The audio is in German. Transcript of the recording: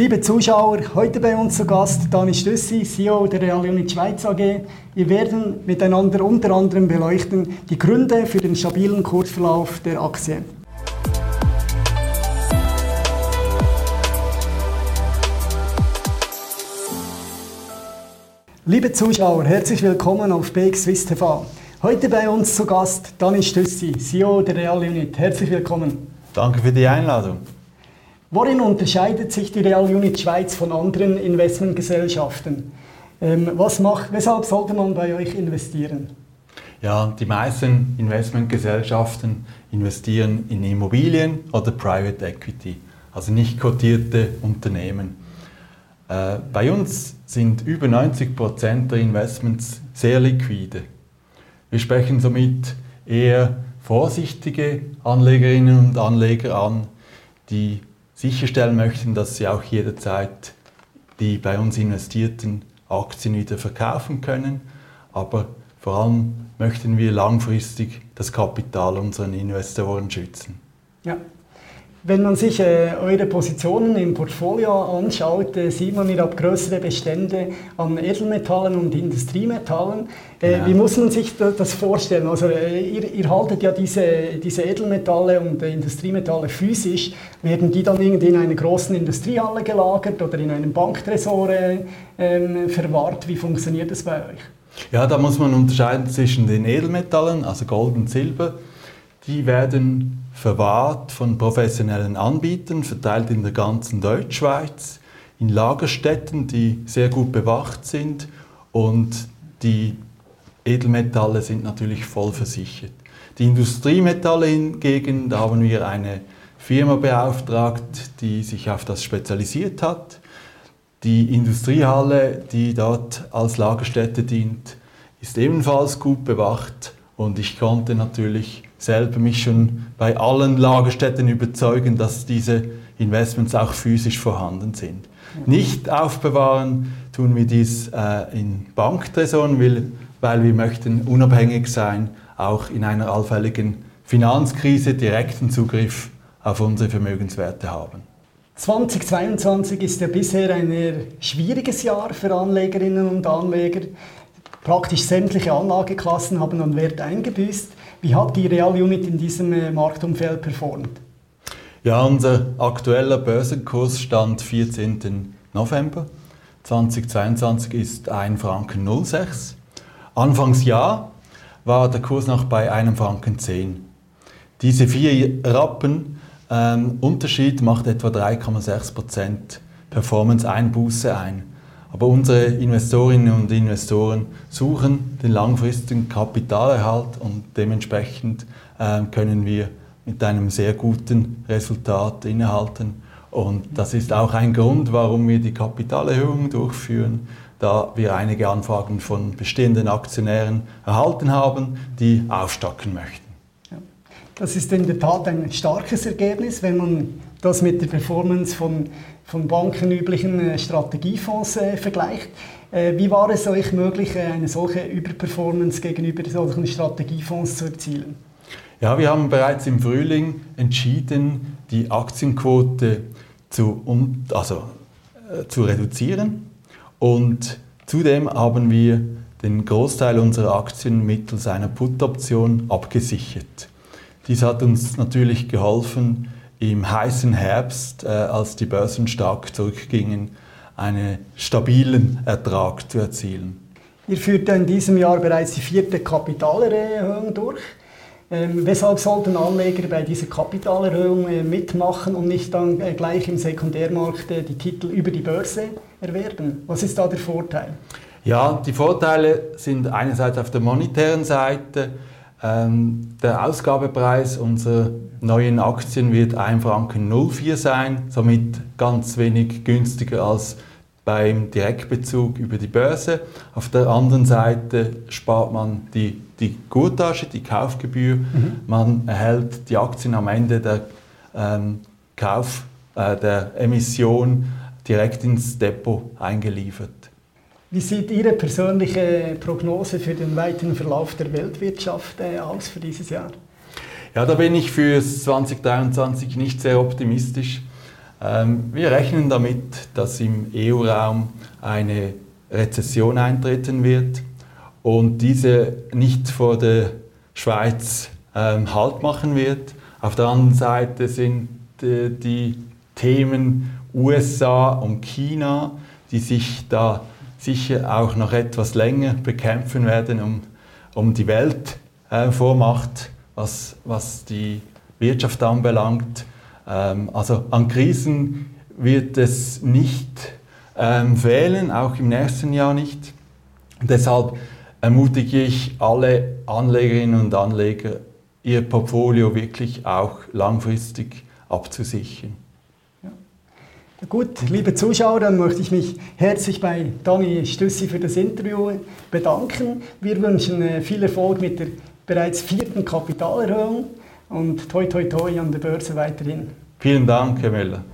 Liebe Zuschauer, heute bei uns zu Gast Dani Stüssi, CEO der Real Unit Schweiz AG. Wir werden miteinander unter anderem beleuchten die Gründe für den stabilen Kursverlauf der Aktie. Liebe Zuschauer, herzlich willkommen auf BX Swiss TV. Heute bei uns zu Gast Dani Stüssi, CEO der Real Unit. Herzlich willkommen. Danke für die Einladung. Worin unterscheidet sich die Real Unit Schweiz von anderen Investmentgesellschaften? Ähm, was macht, weshalb sollte man bei euch investieren? Ja, die meisten Investmentgesellschaften investieren in Immobilien oder Private Equity, also nicht kotierte Unternehmen. Äh, bei uns sind über 90 Prozent der Investments sehr liquide. Wir sprechen somit eher vorsichtige Anlegerinnen und Anleger an, die sicherstellen möchten, dass sie auch jederzeit die bei uns investierten Aktien wieder verkaufen können. Aber vor allem möchten wir langfristig das Kapital unserer Investoren schützen. Ja. Wenn man sich äh, eure Positionen im Portfolio anschaut, äh, sieht man, ihr habt größere Bestände an Edelmetallen und Industriemetallen. Äh, ja. Wie muss man sich das vorstellen? Also, äh, ihr, ihr, haltet ja diese, diese Edelmetalle und äh, Industriemetalle physisch. Werden die dann irgendwie in einer großen Industriehalle gelagert oder in einem Banktresor äh, ähm, verwahrt? Wie funktioniert das bei euch? Ja, da muss man unterscheiden zwischen den Edelmetallen, also Gold und Silber. Die werden verwahrt von professionellen Anbietern, verteilt in der ganzen Deutschschweiz, in Lagerstätten, die sehr gut bewacht sind und die Edelmetalle sind natürlich voll versichert. Die Industriemetalle hingegen, da haben wir eine Firma beauftragt, die sich auf das spezialisiert hat. Die Industriehalle, die dort als Lagerstätte dient, ist ebenfalls gut bewacht und ich konnte natürlich selber mich schon bei allen Lagerstätten überzeugen, dass diese Investments auch physisch vorhanden sind. Nicht aufbewahren tun wir dies äh, in Banktresoren, weil, weil wir möchten unabhängig sein, auch in einer allfälligen Finanzkrise direkten Zugriff auf unsere Vermögenswerte haben. 2022 ist ja bisher ein schwieriges Jahr für Anlegerinnen und Anleger. Praktisch sämtliche Anlageklassen haben an Wert eingebüßt. Wie hat die Real Unit in diesem äh, Marktumfeld performt? Ja, unser aktueller Börsenkurs stand 14. November 2022 ist 1 Franken 06. Anfangsjahr war der Kurs noch bei 1 Franken 10. Diese vier Rappen ähm, Unterschied macht etwa 3,6% Performance-Einbuße ein. Aber unsere Investorinnen und Investoren suchen den langfristigen Kapitalerhalt und dementsprechend äh, können wir mit einem sehr guten Resultat innehalten. Und das ist auch ein Grund, warum wir die Kapitalerhöhung durchführen, da wir einige Anfragen von bestehenden Aktionären erhalten haben, die aufstocken möchten. Das ist in der Tat ein starkes Ergebnis, wenn man das mit der Performance von von bankenüblichen äh, Strategiefonds äh, vergleicht. Äh, wie war es euch möglich, eine solche Überperformance gegenüber solchen Strategiefonds zu erzielen? Ja, wir haben bereits im Frühling entschieden, die Aktienquote zu, also, äh, zu reduzieren und zudem haben wir den Großteil unserer Aktien mittels einer Put-Option abgesichert. Dies hat uns natürlich geholfen, im heißen Herbst, äh, als die Börsen stark zurückgingen, einen stabilen Ertrag zu erzielen. Ihr führt in diesem Jahr bereits die vierte Kapitalerhöhung durch. Ähm, weshalb sollten Anleger bei dieser Kapitalerhöhung äh, mitmachen und nicht dann äh, gleich im Sekundärmarkt äh, die Titel über die Börse erwerben? Was ist da der Vorteil? Ja, die Vorteile sind einerseits auf der monetären Seite. Ähm, der Ausgabepreis unserer neuen Aktien wird 1 Franken 04 sein, somit ganz wenig günstiger als beim Direktbezug über die Börse. Auf der anderen Seite spart man die, die Gurtage, die Kaufgebühr. Mhm. Man erhält die Aktien am Ende der ähm, Kauf, äh, der Emission direkt ins Depot eingeliefert. Wie sieht Ihre persönliche Prognose für den weiteren Verlauf der Weltwirtschaft äh, aus für dieses Jahr? Ja, da bin ich für 2023 nicht sehr optimistisch. Ähm, wir rechnen damit, dass im EU-Raum eine Rezession eintreten wird und diese nicht vor der Schweiz ähm, Halt machen wird. Auf der anderen Seite sind äh, die Themen USA und China, die sich da sicher auch noch etwas länger bekämpfen werden, um, um die Weltvormacht, äh, was, was die Wirtschaft anbelangt. Ähm, also an Krisen wird es nicht ähm, fehlen, auch im nächsten Jahr nicht. Deshalb ermutige ich alle Anlegerinnen und Anleger, ihr Portfolio wirklich auch langfristig abzusichern. Gut, liebe Zuschauer, dann möchte ich mich herzlich bei Dani Stüssi für das Interview bedanken. Wir wünschen äh, viel Erfolg mit der bereits vierten Kapitalerhöhung und toi toi toi an der Börse weiterhin. Vielen Dank, Herr Müller.